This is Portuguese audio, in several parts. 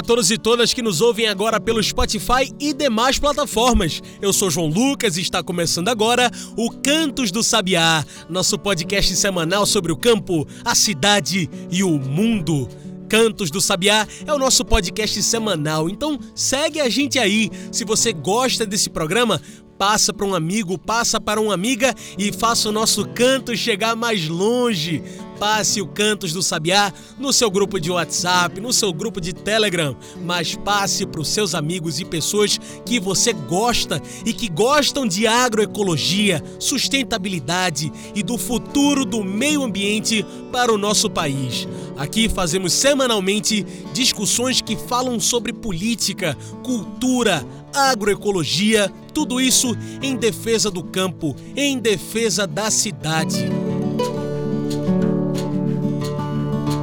A todos e todas que nos ouvem agora pelo Spotify e demais plataformas. Eu sou João Lucas e está começando agora o Cantos do Sabiá, nosso podcast semanal sobre o campo, a cidade e o mundo. Cantos do Sabiá é o nosso podcast semanal, então segue a gente aí. Se você gosta desse programa, passa para um amigo, passa para uma amiga e faça o nosso canto chegar mais longe passe o Cantos do Sabiá no seu grupo de WhatsApp, no seu grupo de Telegram, mas passe para os seus amigos e pessoas que você gosta e que gostam de agroecologia, sustentabilidade e do futuro do meio ambiente para o nosso país. Aqui fazemos semanalmente discussões que falam sobre política, cultura, agroecologia, tudo isso em defesa do campo, em defesa da cidade.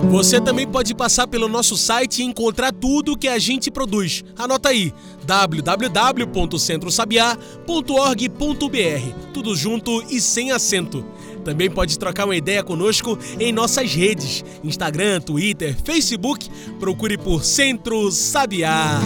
Você também pode passar pelo nosso site e encontrar tudo que a gente produz. Anota aí: www.centrosabiá.org.br. Tudo junto e sem acento. Também pode trocar uma ideia conosco em nossas redes: Instagram, Twitter, Facebook. Procure por Centro Sabiá.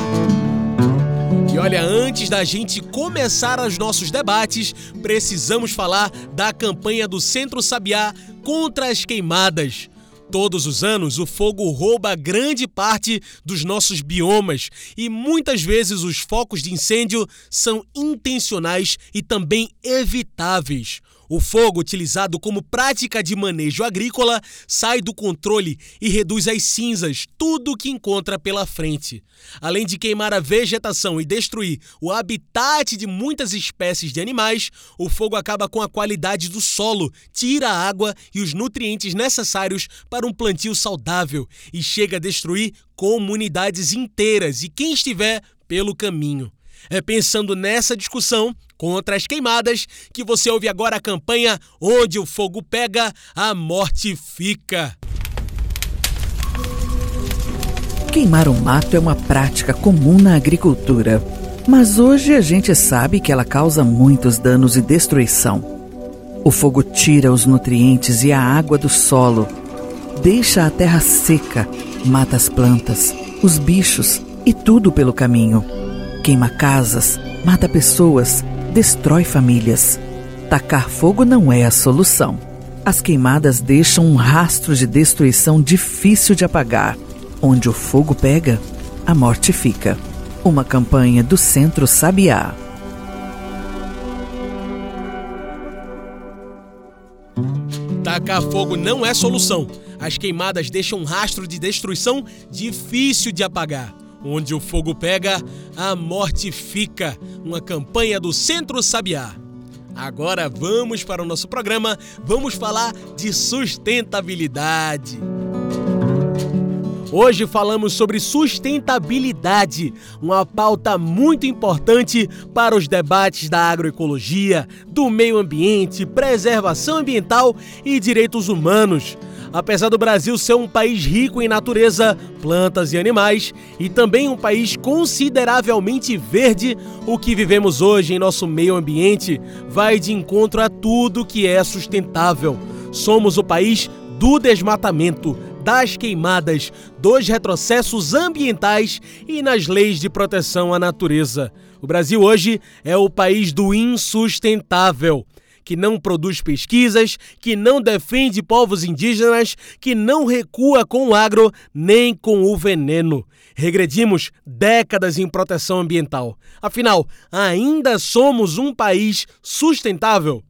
E olha, antes da gente começar os nossos debates, precisamos falar da campanha do Centro Sabiá contra as queimadas. Todos os anos, o fogo rouba grande parte dos nossos biomas e muitas vezes os focos de incêndio são intencionais e também evitáveis. O fogo, utilizado como prática de manejo agrícola, sai do controle e reduz as cinzas, tudo o que encontra pela frente. Além de queimar a vegetação e destruir o habitat de muitas espécies de animais, o fogo acaba com a qualidade do solo, tira a água e os nutrientes necessários para um plantio saudável e chega a destruir comunidades inteiras e quem estiver pelo caminho. É pensando nessa discussão contra as queimadas que você ouve agora a campanha Onde o Fogo Pega, a Morte Fica. Queimar o mato é uma prática comum na agricultura, mas hoje a gente sabe que ela causa muitos danos e destruição. O fogo tira os nutrientes e a água do solo, deixa a terra seca, mata as plantas, os bichos e tudo pelo caminho. Queima casas, mata pessoas, destrói famílias. Tacar fogo não é a solução. As queimadas deixam um rastro de destruição difícil de apagar. Onde o fogo pega, a morte fica. Uma campanha do Centro Sabiá. Tacar fogo não é solução. As queimadas deixam um rastro de destruição difícil de apagar. Onde o fogo pega, a morte fica. Uma campanha do Centro Sabiá. Agora vamos para o nosso programa, vamos falar de sustentabilidade. Hoje falamos sobre sustentabilidade, uma pauta muito importante para os debates da agroecologia, do meio ambiente, preservação ambiental e direitos humanos. Apesar do Brasil ser um país rico em natureza, plantas e animais, e também um país consideravelmente verde, o que vivemos hoje em nosso meio ambiente vai de encontro a tudo que é sustentável. Somos o país do desmatamento, das queimadas, dos retrocessos ambientais e nas leis de proteção à natureza. O Brasil hoje é o país do insustentável que não produz pesquisas, que não defende povos indígenas, que não recua com o agro nem com o veneno. Regredimos décadas em proteção ambiental. Afinal, ainda somos um país sustentável?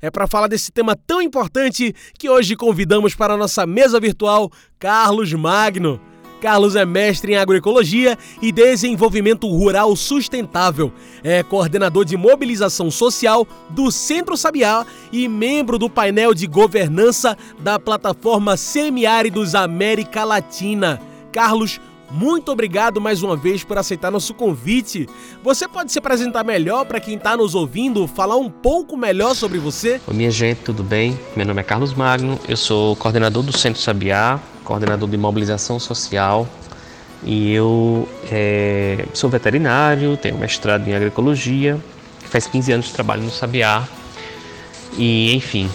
É para falar desse tema tão importante que hoje convidamos para a nossa mesa virtual Carlos Magno. Carlos é mestre em agroecologia e desenvolvimento rural sustentável. É coordenador de mobilização social do Centro Sabiá e membro do painel de governança da plataforma Semiáridos América Latina. Carlos, muito obrigado mais uma vez por aceitar nosso convite. Você pode se apresentar melhor para quem está nos ouvindo, falar um pouco melhor sobre você? Oi, minha gente, tudo bem? Meu nome é Carlos Magno, eu sou coordenador do Centro Sabiá, coordenador de mobilização social e eu é, sou veterinário, tenho mestrado em agroecologia, faz 15 anos que trabalho no Sabiá e enfim,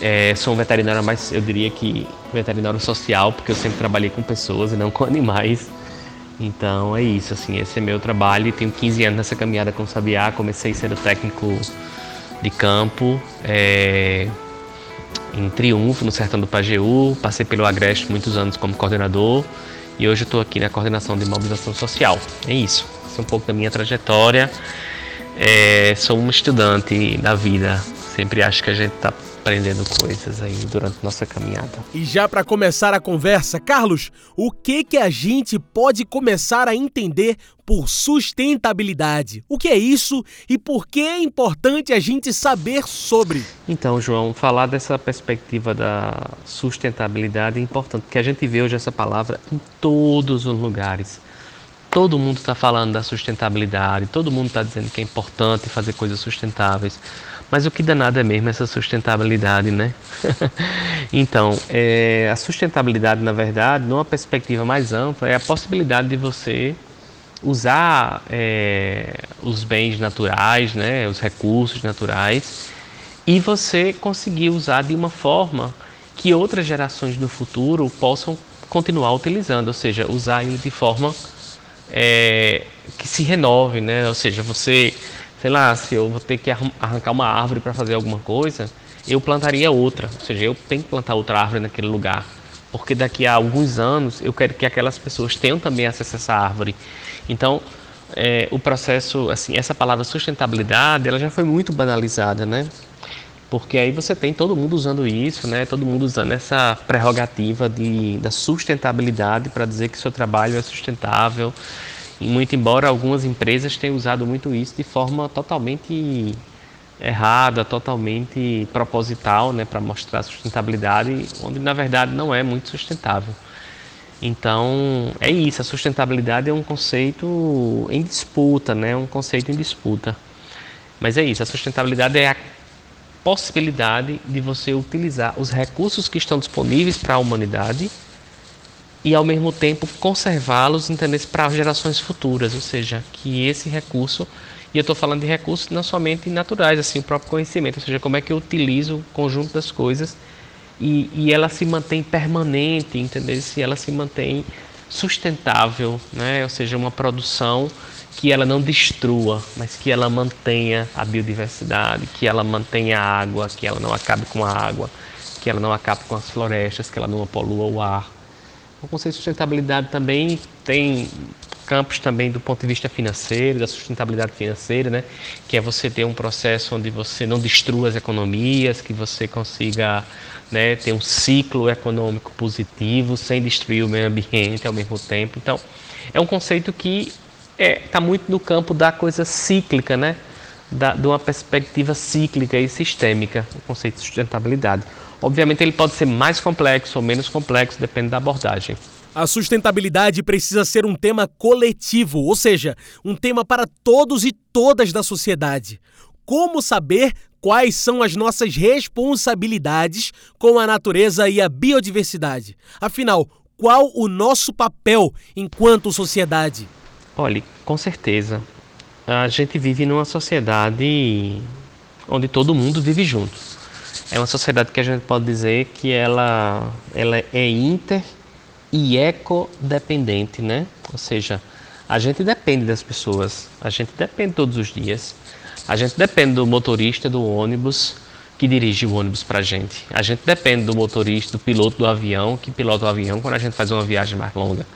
é, sou um veterinário mais, eu diria que veterinário social, porque eu sempre trabalhei com pessoas e não com animais. Então é isso, assim, esse é meu trabalho. Tenho 15 anos nessa caminhada com o Sabiá, comecei sendo técnico de campo é, em Triunfo, no sertão do Pajeú, passei pelo Agreste muitos anos como coordenador e hoje estou aqui na coordenação de mobilização social. É isso, esse é um pouco da minha trajetória. É, sou um estudante da vida, sempre acho que a gente está aprendendo coisas aí durante nossa caminhada. E já para começar a conversa, Carlos, o que que a gente pode começar a entender por sustentabilidade? O que é isso e por que é importante a gente saber sobre? Então, João, falar dessa perspectiva da sustentabilidade é importante, porque a gente vê hoje essa palavra em todos os lugares. Todo mundo está falando da sustentabilidade, todo mundo está dizendo que é importante fazer coisas sustentáveis. Mas o que danado é mesmo essa sustentabilidade, né? então, é, a sustentabilidade, na verdade, numa perspectiva mais ampla, é a possibilidade de você usar é, os bens naturais, né, os recursos naturais, e você conseguir usar de uma forma que outras gerações no futuro possam continuar utilizando, ou seja, usar ele de forma é, que se renove, né? Ou seja, você sei lá, se eu vou ter que arrancar uma árvore para fazer alguma coisa, eu plantaria outra. Ou seja, eu tenho que plantar outra árvore naquele lugar. Porque daqui a alguns anos eu quero que aquelas pessoas tenham também acesso a essa árvore. Então, é, o processo, assim, essa palavra sustentabilidade, ela já foi muito banalizada, né? Porque aí você tem todo mundo usando isso, né? Todo mundo usando essa prerrogativa de, da sustentabilidade para dizer que seu trabalho é sustentável muito embora algumas empresas tenham usado muito isso de forma totalmente errada, totalmente proposital, né, para mostrar sustentabilidade, onde na verdade não é muito sustentável. Então, é isso, a sustentabilidade é um conceito em disputa, né, um conceito em disputa. Mas é isso, a sustentabilidade é a possibilidade de você utilizar os recursos que estão disponíveis para a humanidade e ao mesmo tempo conservá-los para gerações futuras, ou seja, que esse recurso, e eu estou falando de recursos não somente naturais, assim, o próprio conhecimento, ou seja, como é que eu utilizo o conjunto das coisas e, e ela se mantém permanente, entendeu? Se ela se mantém sustentável, né? ou seja, uma produção que ela não destrua, mas que ela mantenha a biodiversidade, que ela mantenha a água, que ela não acabe com a água, que ela não acabe com as florestas, que ela não polua o ar. O conceito de sustentabilidade também tem campos também do ponto de vista financeiro, da sustentabilidade financeira, né? Que é você ter um processo onde você não destrua as economias, que você consiga né, ter um ciclo econômico positivo sem destruir o meio ambiente ao mesmo tempo. Então, é um conceito que está é, tá muito no campo da coisa cíclica, né? Da, de uma perspectiva cíclica e sistêmica, o conceito de sustentabilidade. Obviamente, ele pode ser mais complexo ou menos complexo, depende da abordagem. A sustentabilidade precisa ser um tema coletivo, ou seja, um tema para todos e todas da sociedade. Como saber quais são as nossas responsabilidades com a natureza e a biodiversidade? Afinal, qual o nosso papel enquanto sociedade? Olhe, com certeza. A gente vive numa sociedade onde todo mundo vive junto é uma sociedade que a gente pode dizer que ela, ela é inter e ecodependente, né? Ou seja, a gente depende das pessoas, a gente depende todos os dias, a gente depende do motorista do ônibus que dirige o ônibus para a gente, a gente depende do motorista, do piloto do avião que pilota o avião quando a gente faz uma viagem mais longa,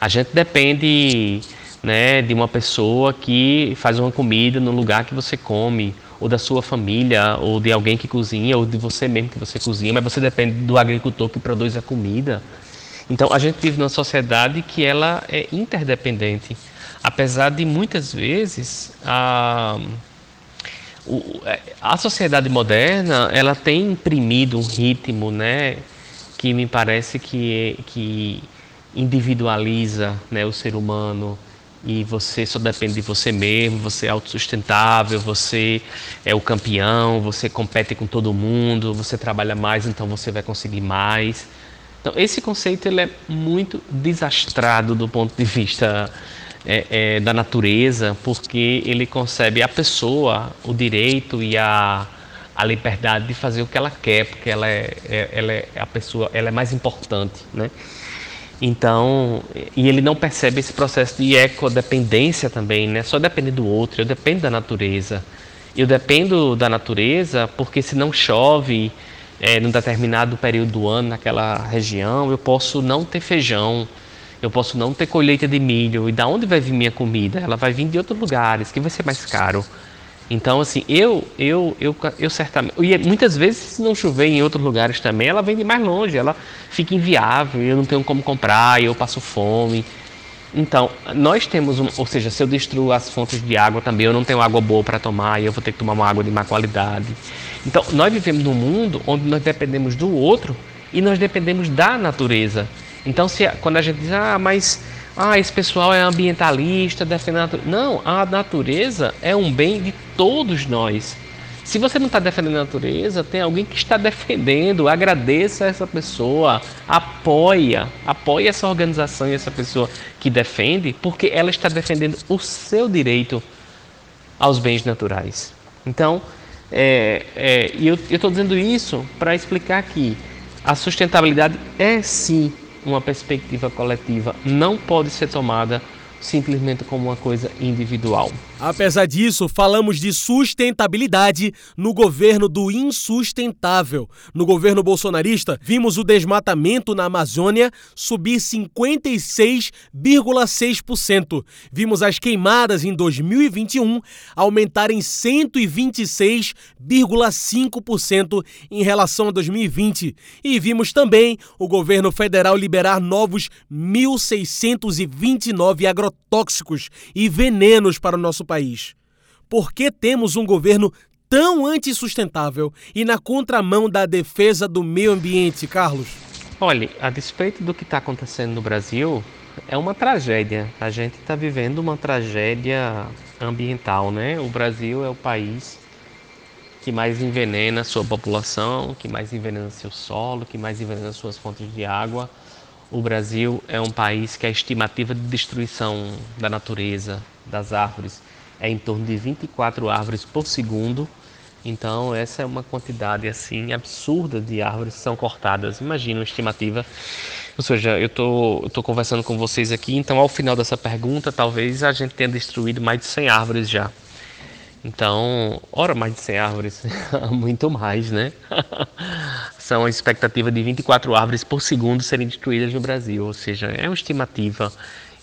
a gente depende né, de uma pessoa que faz uma comida no lugar que você come ou da sua família, ou de alguém que cozinha, ou de você mesmo que você cozinha, mas você depende do agricultor que produz a comida. Então a gente vive numa sociedade que ela é interdependente, apesar de muitas vezes a a sociedade moderna ela tem imprimido um ritmo, né, que me parece que que individualiza, né, o ser humano e você só depende de você mesmo, você é autossustentável, você é o campeão, você compete com todo mundo, você trabalha mais, então você vai conseguir mais. Então, esse conceito ele é muito desastrado do ponto de vista é, é, da natureza, porque ele concebe a pessoa o direito e a, a liberdade de fazer o que ela quer, porque ela é, é, ela é a pessoa, ela é mais importante, né? Então, e ele não percebe esse processo de ecodependência também, né? Só depende do outro, eu dependo da natureza. Eu dependo da natureza porque se não chove é, num determinado período do ano naquela região, eu posso não ter feijão, eu posso não ter colheita de milho. E da onde vai vir minha comida? Ela vai vir de outros lugares, que vai ser mais caro. Então, assim, eu, eu, eu, eu certamente. E muitas vezes, se não chover em outros lugares também, ela vem de mais longe, ela fica inviável, eu não tenho como comprar, eu passo fome. Então, nós temos, um, ou seja, se eu destruo as fontes de água também, eu não tenho água boa para tomar e eu vou ter que tomar uma água de má qualidade. Então, nós vivemos num mundo onde nós dependemos do outro e nós dependemos da natureza. Então, se, quando a gente diz, ah, mas ah, esse pessoal é ambientalista, defende a natureza. Não, a natureza é um bem de todos nós. Se você não está defendendo a natureza, tem alguém que está defendendo. Agradeça essa pessoa, apoia, apoia essa organização e essa pessoa que defende, porque ela está defendendo o seu direito aos bens naturais. Então, é, é, eu estou dizendo isso para explicar que a sustentabilidade é sim uma perspectiva coletiva não pode ser tomada simplesmente como uma coisa individual. Apesar disso, falamos de sustentabilidade no governo do insustentável. No governo bolsonarista, vimos o desmatamento na Amazônia subir 56,6%. Vimos as queimadas em 2021 aumentarem 126,5% em relação a 2020. E vimos também o governo federal liberar novos 1.629 agrotóxicos e venenos para o nosso país país. Por que temos um governo tão antissustentável e na contramão da defesa do meio ambiente, Carlos? Olhe, a despeito do que está acontecendo no Brasil, é uma tragédia. A gente está vivendo uma tragédia ambiental, né? O Brasil é o país que mais envenena sua população, que mais envenena seu solo, que mais envenena suas fontes de água. O Brasil é um país que a estimativa de destruição da natureza, das árvores, é em torno de 24 árvores por segundo. Então, essa é uma quantidade assim absurda de árvores que são cortadas. Imagina uma estimativa. Ou seja, eu tô, tô conversando com vocês aqui, então ao final dessa pergunta, talvez a gente tenha destruído mais de 100 árvores já. Então, ora, mais de 100 árvores, muito mais, né? São a expectativa de 24 árvores por segundo serem destruídas no Brasil, ou seja, é uma estimativa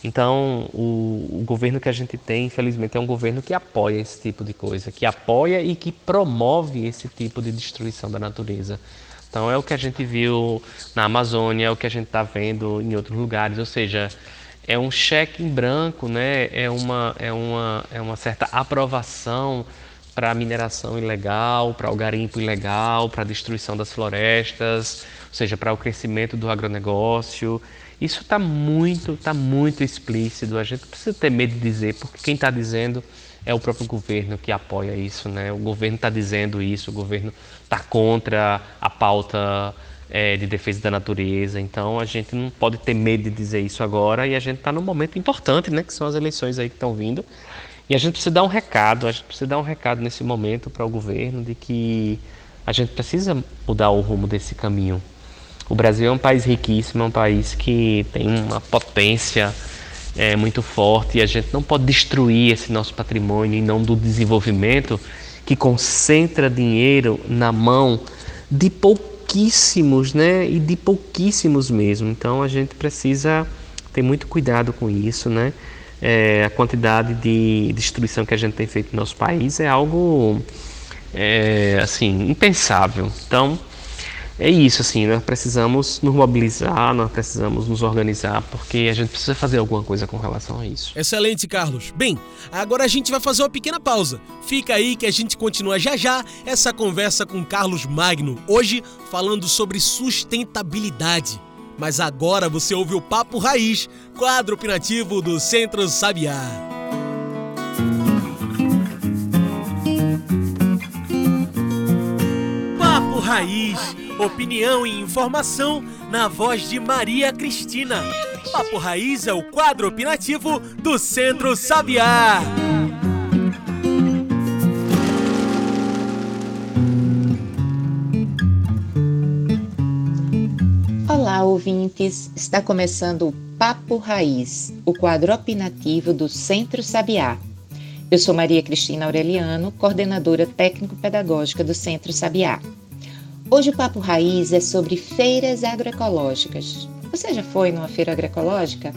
então, o, o, governo que a gente tem, infelizmente, é um governo que apoia esse tipo de coisa, que apoia e que promove esse tipo de destruição da natureza. Então, é o que a gente viu na Amazônia, é o que a gente está vendo em outros lugares, ou seja, é um cheque em branco, né? é, uma, é, uma, é uma certa aprovação para a mineração ilegal, para o garimpo ilegal, para a destruição das florestas, ou seja, para o crescimento do agronegócio. Isso está muito, está muito explícito. A gente precisa ter medo de dizer, porque quem está dizendo é o próprio governo que apoia isso, né? O governo está dizendo isso, o governo está contra a pauta é, de defesa da natureza. Então a gente não pode ter medo de dizer isso agora e a gente está num momento importante, né? Que são as eleições aí que estão vindo. E a gente precisa dar um recado, a gente precisa dar um recado nesse momento para o governo de que a gente precisa mudar o rumo desse caminho. O Brasil é um país riquíssimo, é um país que tem uma potência é, muito forte e a gente não pode destruir esse nosso patrimônio em nome do desenvolvimento que concentra dinheiro na mão de pouquíssimos, né? E de pouquíssimos mesmo. Então a gente precisa ter muito cuidado com isso, né? É, a quantidade de destruição que a gente tem feito no nosso país é algo é, assim impensável. Então é isso, assim, nós precisamos nos mobilizar, nós precisamos nos organizar, porque a gente precisa fazer alguma coisa com relação a isso. Excelente, Carlos. Bem, agora a gente vai fazer uma pequena pausa. Fica aí que a gente continua já já essa conversa com Carlos Magno, hoje falando sobre sustentabilidade. Mas agora você ouve o Papo Raiz, quadro opinativo do Centro Sabiá. Papo Raiz opinião e informação na voz de Maria Cristina. Papo Raiz é o quadro opinativo do Centro Sabiá. Olá, ouvintes! Está começando o Papo Raiz, o quadro opinativo do Centro Sabiá. Eu sou Maria Cristina Aureliano, coordenadora técnico-pedagógica do Centro Sabiá. Hoje o Papo Raiz é sobre feiras agroecológicas. Você já foi numa feira agroecológica?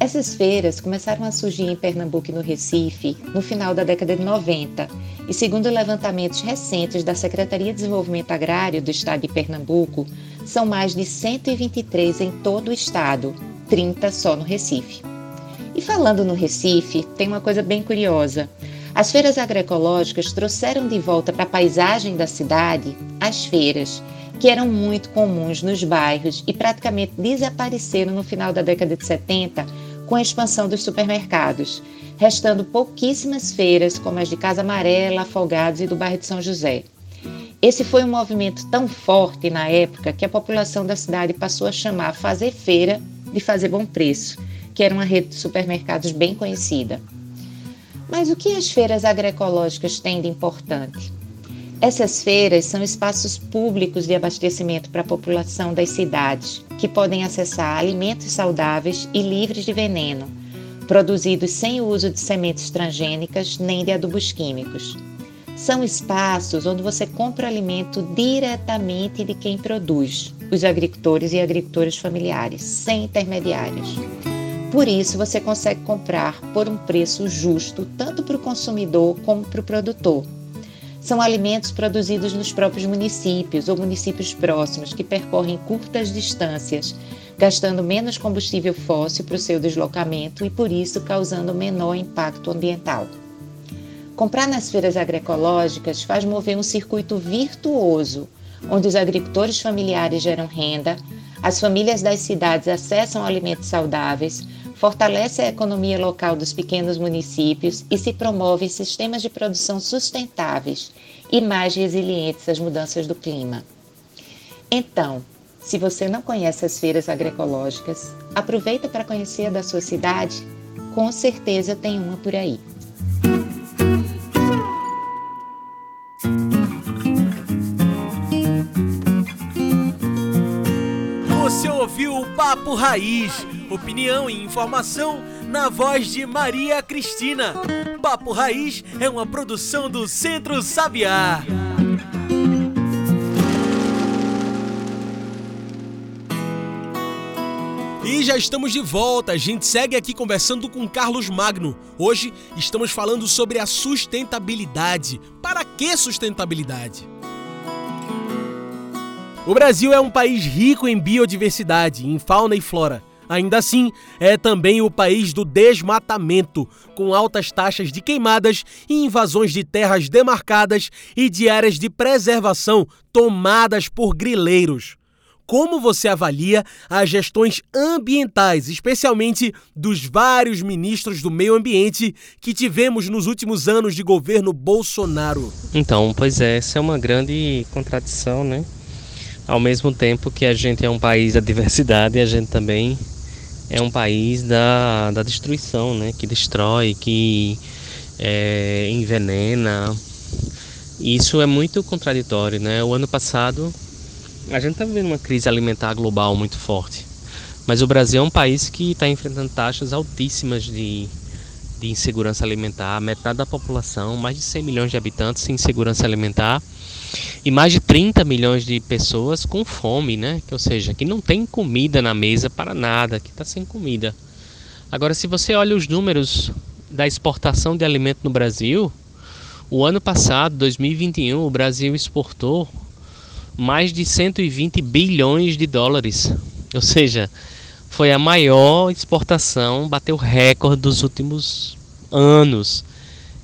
Essas feiras começaram a surgir em Pernambuco e no Recife no final da década de 90 e, segundo levantamentos recentes da Secretaria de Desenvolvimento Agrário do Estado de Pernambuco, são mais de 123 em todo o estado, 30 só no Recife. E falando no Recife, tem uma coisa bem curiosa. As feiras agroecológicas trouxeram de volta para a paisagem da cidade as feiras, que eram muito comuns nos bairros e praticamente desapareceram no final da década de 70 com a expansão dos supermercados, restando pouquíssimas feiras como as de Casa Amarela, Afogados e do bairro de São José. Esse foi um movimento tão forte na época que a população da cidade passou a chamar fazer feira de fazer bom preço que era uma rede de supermercados bem conhecida. Mas o que as feiras agroecológicas têm de importante? Essas feiras são espaços públicos de abastecimento para a população das cidades, que podem acessar alimentos saudáveis e livres de veneno, produzidos sem o uso de sementes transgênicas nem de adubos químicos. São espaços onde você compra alimento diretamente de quem produz, os agricultores e agricultoras familiares, sem intermediários. Por isso, você consegue comprar por um preço justo, tanto para o consumidor como para o produtor. São alimentos produzidos nos próprios municípios ou municípios próximos que percorrem curtas distâncias, gastando menos combustível fóssil para o seu deslocamento e, por isso, causando menor impacto ambiental. Comprar nas feiras agroecológicas faz mover um circuito virtuoso, onde os agricultores familiares geram renda, as famílias das cidades acessam alimentos saudáveis, fortalece a economia local dos pequenos municípios e se promove sistemas de produção sustentáveis e mais resilientes às mudanças do clima. Então, se você não conhece as feiras agroecológicas, aproveita para conhecer a da sua cidade, com certeza tem uma por aí. Você ouviu o Papo Raiz opinião e informação na voz de Maria Cristina. Papo Raiz é uma produção do Centro Sabiá. E já estamos de volta. A gente segue aqui conversando com Carlos Magno. Hoje estamos falando sobre a sustentabilidade. Para que sustentabilidade? O Brasil é um país rico em biodiversidade, em fauna e flora. Ainda assim, é também o país do desmatamento, com altas taxas de queimadas e invasões de terras demarcadas e de áreas de preservação tomadas por grileiros. Como você avalia as gestões ambientais, especialmente dos vários ministros do meio ambiente que tivemos nos últimos anos de governo Bolsonaro? Então, pois é, essa é uma grande contradição, né? Ao mesmo tempo que a gente é um país da diversidade, a gente também é um país da, da destruição, né? Que destrói, que é, envenena. Isso é muito contraditório, né? O ano passado a gente está vivendo uma crise alimentar global muito forte, mas o Brasil é um país que está enfrentando taxas altíssimas de, de insegurança alimentar. Metade da população, mais de 100 milhões de habitantes, sem insegurança alimentar e mais de 30 milhões de pessoas com fome, né? Ou seja, que não tem comida na mesa para nada, que está sem comida. Agora, se você olha os números da exportação de alimento no Brasil, o ano passado, 2021, o Brasil exportou mais de 120 bilhões de dólares. Ou seja, foi a maior exportação, bateu recorde dos últimos anos.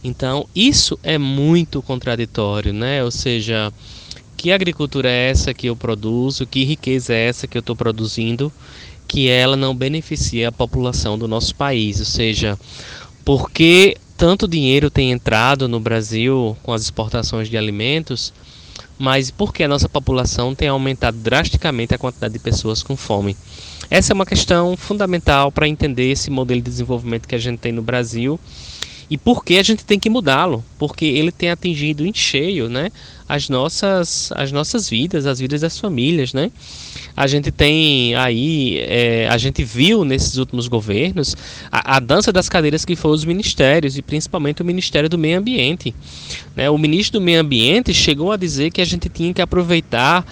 Então, isso é muito contraditório, né? Ou seja, que agricultura é essa que eu produzo, que riqueza é essa que eu estou produzindo, que ela não beneficia a população do nosso país. Ou seja, porque tanto dinheiro tem entrado no Brasil com as exportações de alimentos mas porque a nossa população tem aumentado drasticamente a quantidade de pessoas com fome. Essa é uma questão fundamental para entender esse modelo de desenvolvimento que a gente tem no Brasil e por que a gente tem que mudá-lo, porque ele tem atingido em cheio, né, as nossas as nossas vidas, as vidas das famílias, né? A gente tem aí, é, a gente viu nesses últimos governos a, a, dança das cadeiras que foram os ministérios e principalmente o Ministério do Meio Ambiente. Né? O ministro do Meio Ambiente chegou a dizer que a gente tinha que aproveitar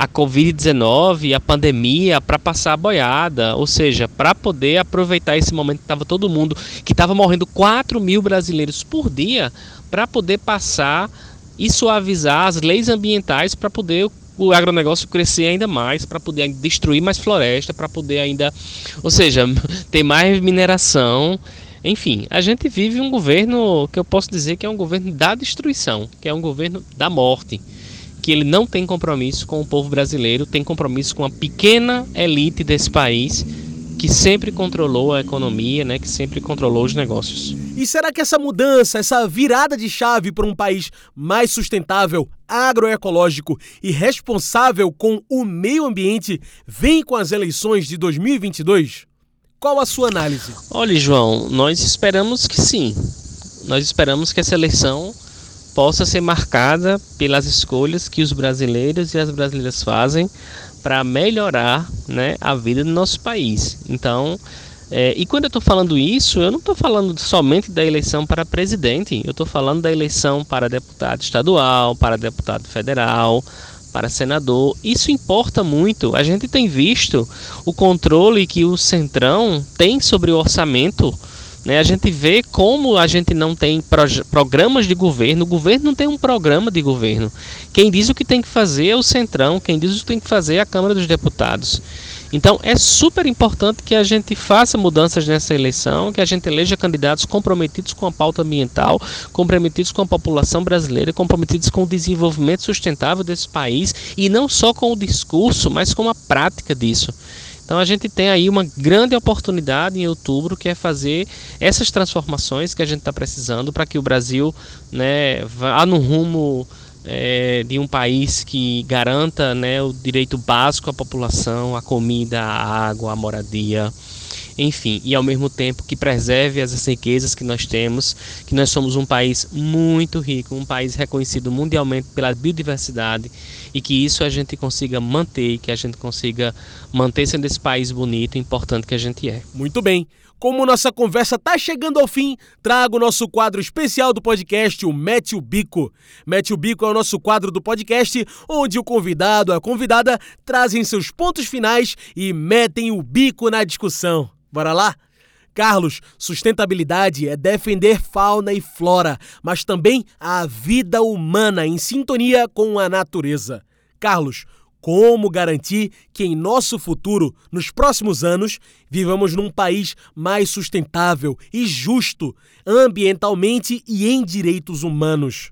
a Covid-19, a pandemia, para passar a boiada, ou seja, para poder aproveitar esse momento que estava todo mundo, que estava morrendo 4 mil brasileiros por dia, para poder passar e suavizar as leis ambientais para poder o agronegócio crescer ainda mais, para poder destruir mais floresta, para poder ainda, ou seja, ter mais mineração. Enfim, a gente vive um governo que eu posso dizer que é um governo da destruição, que é um governo da morte que ele não tem compromisso com o povo brasileiro, tem compromisso com a pequena elite desse país que sempre controlou a economia, né, que sempre controlou os negócios. E será que essa mudança, essa virada de chave para um país mais sustentável, agroecológico e responsável com o meio ambiente vem com as eleições de 2022? Qual a sua análise? Olha, João, nós esperamos que sim. Nós esperamos que essa eleição possa ser marcada pelas escolhas que os brasileiros e as brasileiras fazem para melhorar né, a vida do nosso país. Então, é, e quando eu estou falando isso, eu não estou falando somente da eleição para presidente, eu estou falando da eleição para deputado estadual, para deputado federal, para senador. Isso importa muito. A gente tem visto o controle que o Centrão tem sobre o orçamento né? A gente vê como a gente não tem programas de governo, o governo não tem um programa de governo. Quem diz o que tem que fazer é o Centrão, quem diz o que tem que fazer é a Câmara dos Deputados. Então é super importante que a gente faça mudanças nessa eleição, que a gente eleja candidatos comprometidos com a pauta ambiental, comprometidos com a população brasileira, comprometidos com o desenvolvimento sustentável desse país e não só com o discurso, mas com a prática disso. Então a gente tem aí uma grande oportunidade em outubro que é fazer essas transformações que a gente está precisando para que o Brasil né, vá no rumo é, de um país que garanta né, o direito básico à população, a comida, a água, a moradia enfim, e ao mesmo tempo que preserve as riquezas que nós temos, que nós somos um país muito rico, um país reconhecido mundialmente pela biodiversidade e que isso a gente consiga manter, que a gente consiga manter sendo esse país bonito e importante que a gente é. Muito bem. Como nossa conversa está chegando ao fim, trago o nosso quadro especial do podcast, o Mete o Bico. Mete o Bico é o nosso quadro do podcast, onde o convidado, a convidada, trazem seus pontos finais e metem o bico na discussão. Bora lá? Carlos, sustentabilidade é defender fauna e flora, mas também a vida humana em sintonia com a natureza. Carlos, como garantir que em nosso futuro, nos próximos anos, vivamos num país mais sustentável e justo, ambientalmente e em direitos humanos?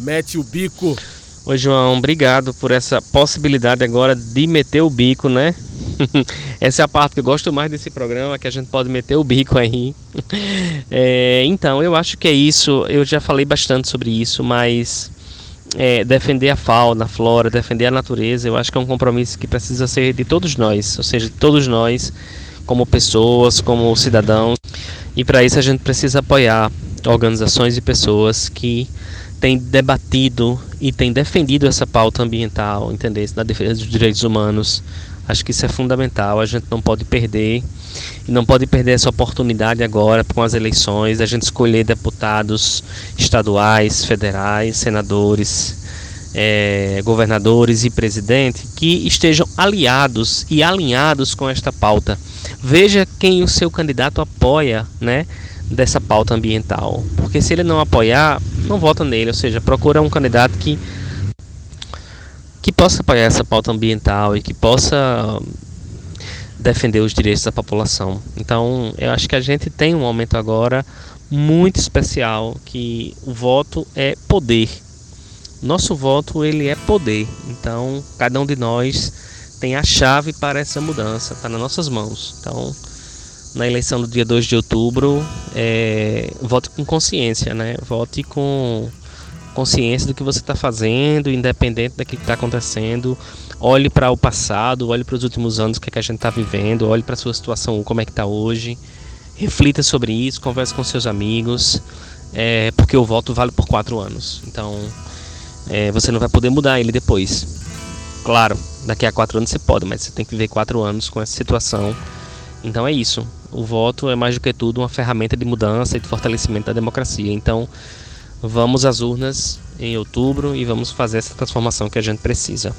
Mete o bico. Oi, João, obrigado por essa possibilidade agora de meter o bico, né? Essa é a parte que eu gosto mais desse programa, que a gente pode meter o bico aí. É, então, eu acho que é isso. Eu já falei bastante sobre isso, mas é, defender a fauna, a flora, defender a natureza, eu acho que é um compromisso que precisa ser de todos nós, ou seja, de todos nós, como pessoas, como cidadãos. E para isso a gente precisa apoiar organizações e pessoas que têm debatido e têm defendido essa pauta ambiental, entender, na defesa dos direitos humanos, Acho que isso é fundamental, a gente não pode perder e não pode perder essa oportunidade agora com as eleições, a gente escolher deputados estaduais, federais, senadores, é, governadores e presidente que estejam aliados e alinhados com esta pauta. Veja quem o seu candidato apoia, né? Dessa pauta ambiental, porque se ele não apoiar, não vota nele, ou seja, procura um candidato que que possa apoiar essa pauta ambiental e que possa defender os direitos da população. Então, eu acho que a gente tem um momento agora muito especial que o voto é poder. Nosso voto ele é poder. Então, cada um de nós tem a chave para essa mudança, está nas nossas mãos. Então, na eleição do dia 2 de outubro, é, vote com consciência, né? Vote com consciência do que você está fazendo, independente daquilo que está acontecendo. Olhe para o passado, olhe para os últimos anos, que, é que a gente está vivendo, olhe para a sua situação, como é que está hoje. Reflita sobre isso, converse com seus amigos, é, porque o voto vale por quatro anos. Então, é, você não vai poder mudar ele depois. Claro, daqui a quatro anos você pode, mas você tem que viver quatro anos com essa situação. Então é isso. O voto é mais do que tudo uma ferramenta de mudança e de fortalecimento da democracia. Então, vamos às urnas em outubro e vamos fazer essa transformação que a gente precisa.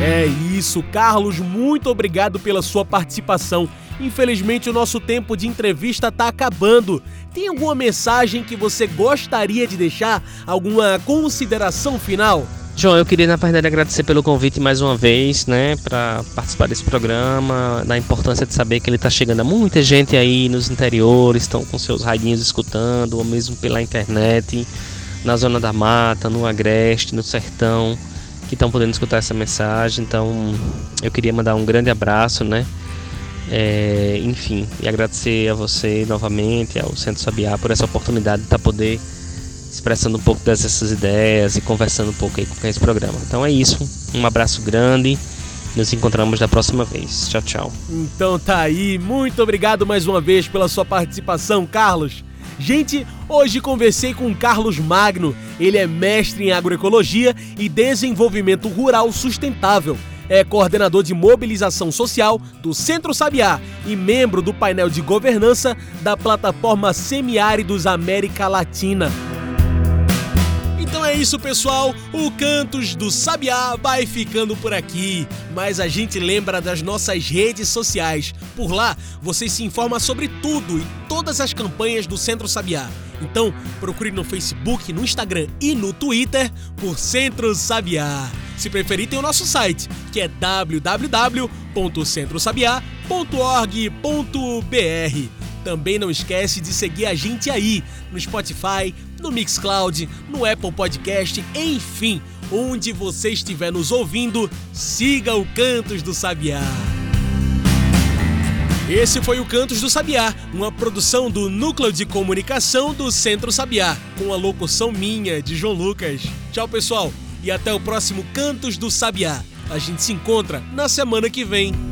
É isso, Carlos, muito obrigado pela sua participação. Infelizmente, o nosso tempo de entrevista está acabando. Tem alguma mensagem que você gostaria de deixar? Alguma consideração final? João, eu queria na verdade agradecer pelo convite mais uma vez, né, para participar desse programa, da importância de saber que ele está chegando a muita gente aí nos interiores, estão com seus radinhos escutando, ou mesmo pela internet, na zona da mata, no agreste, no sertão, que estão podendo escutar essa mensagem. Então, eu queria mandar um grande abraço, né, é, enfim, e agradecer a você novamente, ao Centro Sabiá, por essa oportunidade de estar tá poder expressando um pouco dessas ideias e conversando um pouco aí com esse programa. Então é isso, um abraço grande. Nos encontramos da próxima vez. Tchau, tchau. Então tá aí. Muito obrigado mais uma vez pela sua participação, Carlos. Gente, hoje conversei com Carlos Magno. Ele é mestre em agroecologia e desenvolvimento rural sustentável é coordenador de mobilização social do Centro Sabiá e membro do painel de governança da plataforma Semiáridos América Latina. Então é isso, pessoal. O Cantos do Sabiá vai ficando por aqui. Mas a gente lembra das nossas redes sociais. Por lá, você se informa sobre tudo e todas as campanhas do Centro Sabiá. Então, procure no Facebook, no Instagram e no Twitter por Centro Sabiá. Se preferir, tem o nosso site, que é www.centrosabiá.org.br. Também não esquece de seguir a gente aí no Spotify, no Mixcloud, no Apple Podcast, enfim, onde você estiver nos ouvindo, siga o Cantos do Sabiá. Esse foi o Cantos do Sabiá, uma produção do Núcleo de Comunicação do Centro Sabiá, com a locução minha, de João Lucas. Tchau, pessoal, e até o próximo Cantos do Sabiá. A gente se encontra na semana que vem.